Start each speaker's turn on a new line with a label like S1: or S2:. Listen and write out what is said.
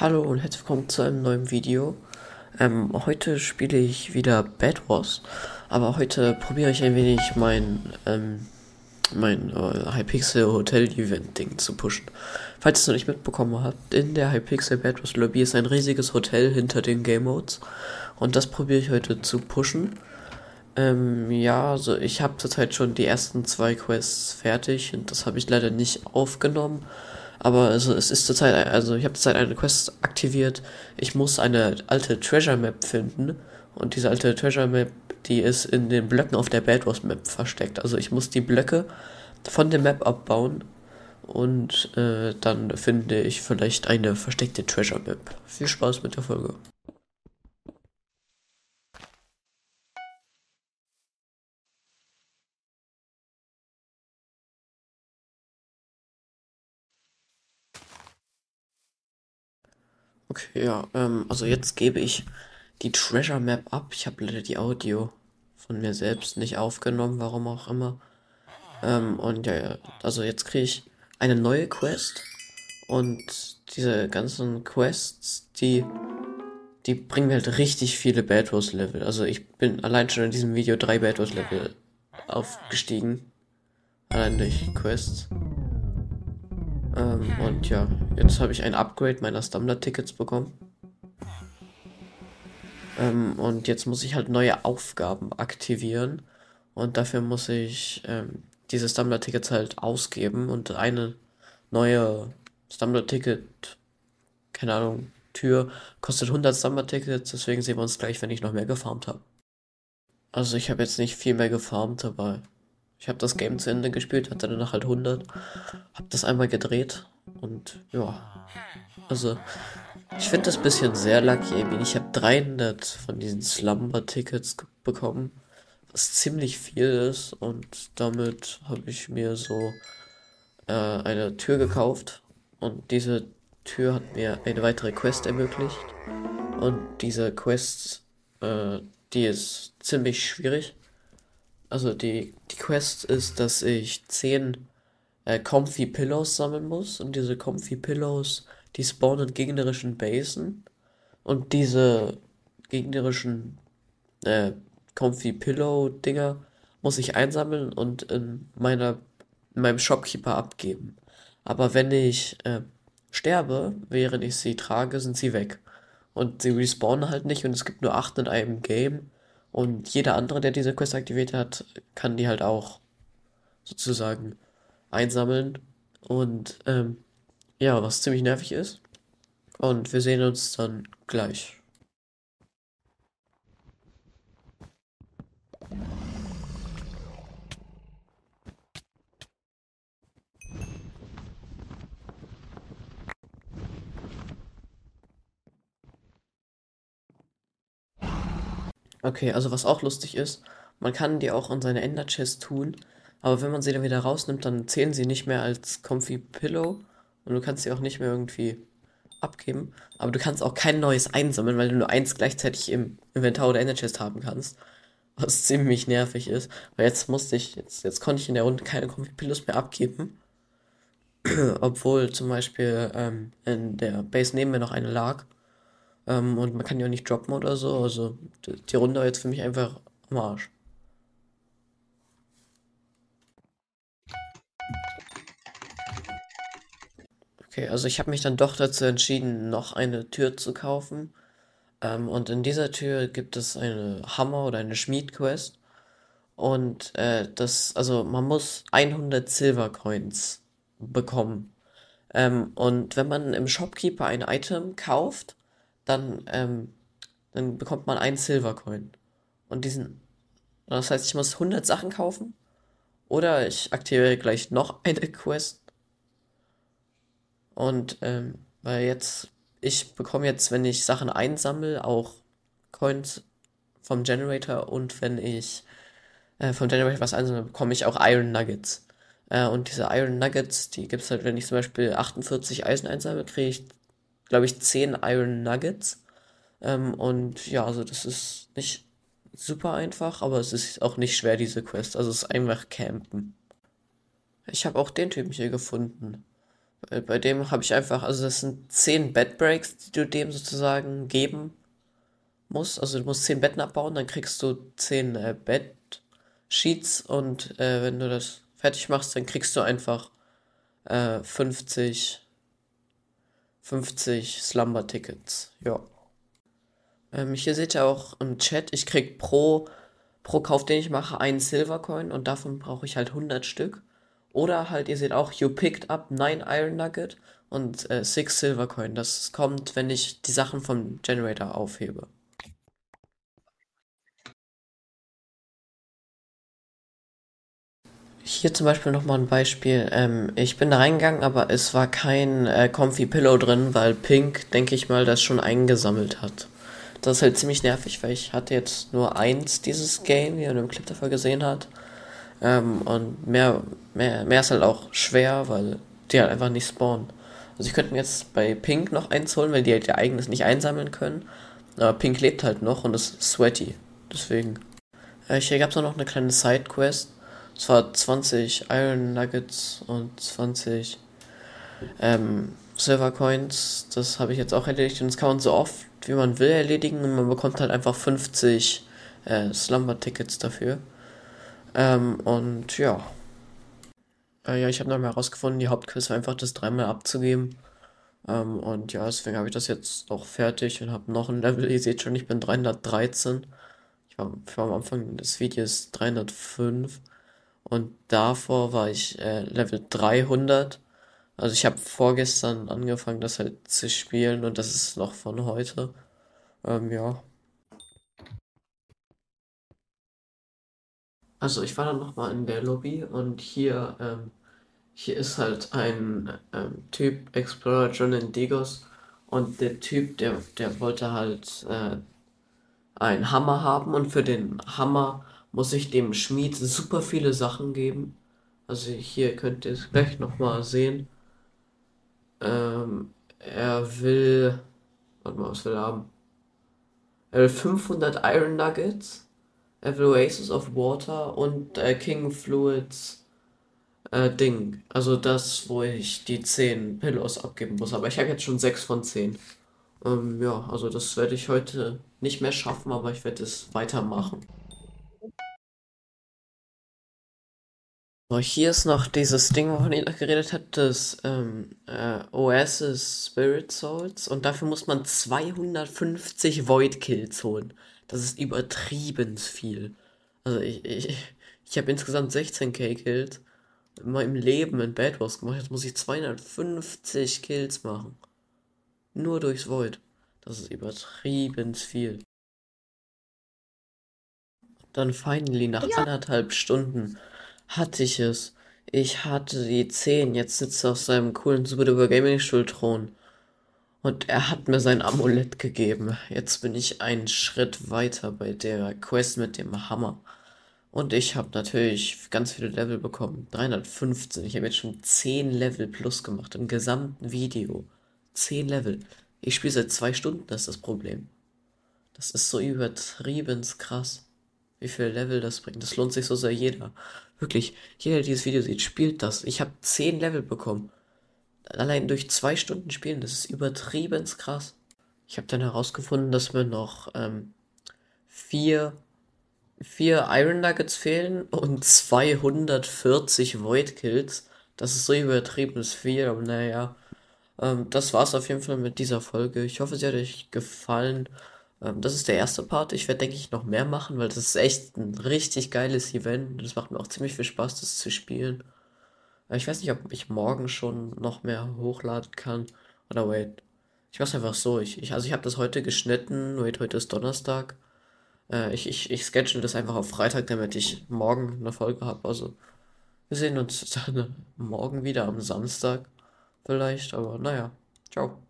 S1: Hallo und herzlich willkommen zu einem neuen Video. Ähm, heute spiele ich wieder Bad Wars, aber heute probiere ich ein wenig mein, ähm, mein äh, Hypixel Hotel Event Ding zu pushen. Falls ihr es noch nicht mitbekommen habt, in der Hypixel Bad Wars Lobby ist ein riesiges Hotel hinter den Game Modes und das probiere ich heute zu pushen. Ähm, ja, also ich habe zurzeit schon die ersten zwei Quests fertig und das habe ich leider nicht aufgenommen. Aber also es ist zurzeit, also ich habe zurzeit eine Quest aktiviert. Ich muss eine alte Treasure Map finden. Und diese alte Treasure Map, die ist in den Blöcken auf der Bad Wars Map versteckt. Also ich muss die Blöcke von der Map abbauen. Und äh, dann finde ich vielleicht eine versteckte Treasure Map. Viel Spaß mit der Folge. Okay, ja, ähm, also jetzt gebe ich die Treasure Map ab. Ich habe leider die Audio von mir selbst nicht aufgenommen, warum auch immer. Ähm, und ja, also jetzt kriege ich eine neue Quest. Und diese ganzen Quests, die, die bringen mir halt richtig viele Bad Wars Level. Also ich bin allein schon in diesem Video drei Bad Wars Level aufgestiegen. Allein durch Quests. Ähm, und ja, jetzt habe ich ein Upgrade meiner Stumbler-Tickets bekommen. Ähm, und jetzt muss ich halt neue Aufgaben aktivieren. Und dafür muss ich ähm, diese Stumbler-Tickets halt ausgeben und eine neue Stumbler-Ticket, keine Ahnung, Tür kostet 100 Stumbler-Tickets. Deswegen sehen wir uns gleich, wenn ich noch mehr gefarmt habe. Also ich habe jetzt nicht viel mehr gefarmt, aber ich habe das Game zu Ende gespielt, hatte danach halt 100, habe das einmal gedreht und ja, also ich finde das bisschen sehr lucky. Ich habe 300 von diesen Slumber-Tickets bekommen, was ziemlich viel ist und damit habe ich mir so äh, eine Tür gekauft und diese Tür hat mir eine weitere Quest ermöglicht und diese Quest, äh, die ist ziemlich schwierig also die, die Quest ist, dass ich 10 äh, Comfy Pillows sammeln muss. Und diese Comfy Pillows, die spawnen in gegnerischen Basen. Und diese gegnerischen äh, Comfy Pillow Dinger muss ich einsammeln und in meiner in meinem Shopkeeper abgeben. Aber wenn ich äh, sterbe, während ich sie trage, sind sie weg. Und sie respawnen halt nicht und es gibt nur 8 in einem Game. Und jeder andere, der diese Quest aktiviert hat, kann die halt auch sozusagen einsammeln. Und ähm, ja, was ziemlich nervig ist. Und wir sehen uns dann gleich. Okay, also was auch lustig ist, man kann die auch in seine Ender Chest tun, aber wenn man sie dann wieder rausnimmt, dann zählen sie nicht mehr als Comfy Pillow und du kannst sie auch nicht mehr irgendwie abgeben. Aber du kannst auch kein neues einsammeln, weil du nur eins gleichzeitig im Inventar oder Ender Chest haben kannst. Was ziemlich nervig ist. Weil jetzt musste ich, jetzt, jetzt konnte ich in der Runde keine Comfy Pillows mehr abgeben. Obwohl zum Beispiel ähm, in der Base neben mir noch eine lag. Ähm, und man kann ja auch nicht droppen oder so. Also die Runde war jetzt für mich einfach am Arsch. Okay, also ich habe mich dann doch dazu entschieden, noch eine Tür zu kaufen. Ähm, und in dieser Tür gibt es eine Hammer- oder eine Schmied-Quest. Und äh, das, also man muss 100 Silver Coins bekommen. Ähm, und wenn man im Shopkeeper ein Item kauft, dann, ähm, dann bekommt man einen Silvercoin. Und diesen, das heißt, ich muss 100 Sachen kaufen. Oder ich aktiviere gleich noch eine Quest. Und, ähm, weil jetzt, ich bekomme jetzt, wenn ich Sachen einsammle, auch Coins vom Generator und wenn ich äh, vom Generator was einsammle, bekomme ich auch Iron Nuggets. Äh, und diese Iron Nuggets, die gibt es halt, wenn ich zum Beispiel 48 Eisen einsammle, kriege ich glaube ich, 10 Iron Nuggets. Ähm, und ja, also das ist nicht super einfach, aber es ist auch nicht schwer, diese Quest. Also es ist einfach campen. Ich habe auch den Typen hier gefunden. Bei, bei dem habe ich einfach, also das sind 10 Bed Breaks, die du dem sozusagen geben musst. Also du musst 10 Betten abbauen, dann kriegst du 10 äh, Bed Sheets und äh, wenn du das fertig machst, dann kriegst du einfach äh, 50, 50 Slumber-Tickets. Ja. Ähm, hier seht ihr auch im Chat, ich krieg pro, pro Kauf, den ich mache, einen Silvercoin und davon brauche ich halt 100 Stück. Oder halt, ihr seht auch, you picked up 9 Iron Nugget und äh, 6 Silvercoin. Das kommt, wenn ich die Sachen vom Generator aufhebe. Hier zum Beispiel nochmal ein Beispiel. Ähm, ich bin da reingegangen, aber es war kein äh, Comfy Pillow drin, weil Pink, denke ich mal, das schon eingesammelt hat. Das ist halt ziemlich nervig, weil ich hatte jetzt nur eins dieses Game, wie man im Clip davor gesehen hat. Ähm, und mehr, mehr, mehr ist halt auch schwer, weil die halt einfach nicht spawnen. Also ich könnte mir jetzt bei Pink noch eins holen, weil die halt ihr eigenes nicht einsammeln können. Aber Pink lebt halt noch und ist sweaty. Deswegen. Äh, hier gab es noch eine kleine Side-Quest. Es war 20 Iron Nuggets und 20 ähm, Silver Coins. Das habe ich jetzt auch erledigt und das kann man so oft wie man will erledigen und man bekommt halt einfach 50 äh, Slumber-Tickets dafür. Ähm, und ja. Äh, ja, ich habe noch mal herausgefunden, die Hauptquiz war einfach das dreimal abzugeben. Ähm, und ja, deswegen habe ich das jetzt auch fertig und habe noch ein Level. Ihr seht schon, ich bin 313. Ich war, ich war am Anfang des Videos 305. Und davor war ich äh, Level 300. Also ich habe vorgestern angefangen, das halt zu spielen und das ist noch von heute. Ähm, ja. Also ich war dann nochmal in der Lobby und hier, ähm, hier ist halt ein ähm, Typ, Explorer John Indigos. Und der Typ, der, der wollte halt äh, einen Hammer haben und für den Hammer muss ich dem Schmied super viele Sachen geben. Also hier könnt ihr es gleich nochmal sehen. Ähm, er will. Warte mal, was will er haben? Er will 500 Iron Nuggets. Er will Oasis of Water und äh, King Fluids äh, Ding. Also das, wo ich die 10 Pillows abgeben muss. Aber ich habe jetzt schon 6 von 10. Ähm, ja, also das werde ich heute nicht mehr schaffen, aber ich werde es weitermachen. Hier ist noch dieses Ding, wovon ich noch geredet habe, das ähm, äh, Oasis Spirit Souls. Und dafür muss man 250 Void Kills holen. Das ist übertrieben viel. Also ich, ich, ich habe insgesamt 16k Kills in meinem Leben in Bad Wars gemacht. Jetzt muss ich 250 Kills machen. Nur durchs Void. Das ist übertrieben viel. Dann finally nach ja. anderthalb Stunden hatte ich es. Ich hatte die 10. Jetzt sitzt er auf seinem coolen Super Duper Gaming Stuhl Thron. Und er hat mir sein Amulett gegeben. Jetzt bin ich einen Schritt weiter bei der Quest mit dem Hammer. Und ich habe natürlich ganz viele Level bekommen. 315. Ich habe jetzt schon 10 Level plus gemacht im gesamten Video. 10 Level. Ich spiele seit zwei Stunden, das ist das Problem. Das ist so übertrieben krass, wie viel Level das bringt. Das lohnt sich so sehr jeder. Wirklich, jeder, der dieses Video sieht, spielt das. Ich habe 10 Level bekommen. Allein durch zwei Stunden spielen, das ist übertrieben krass. Ich habe dann herausgefunden, dass mir noch ähm, vier, vier Iron Nuggets fehlen und 240 Void Kills. Das ist so übertrieben viel, aber naja. Ähm, das war's auf jeden Fall mit dieser Folge. Ich hoffe, sie hat euch gefallen. Ähm, das ist der erste Part. Ich werde, denke ich, noch mehr machen, weil das ist echt ein richtig geiles Event. Das macht mir auch ziemlich viel Spaß, das zu spielen. Äh, ich weiß nicht, ob ich morgen schon noch mehr hochladen kann. Oder wait. Ich mach's einfach so. Ich, ich, also ich habe das heute geschnitten. Wait, heute ist Donnerstag. Äh, ich, ich, ich schedule das einfach auf Freitag, damit ich morgen eine Folge habe. Also wir sehen uns dann morgen wieder am Samstag. Vielleicht, aber naja. Ciao.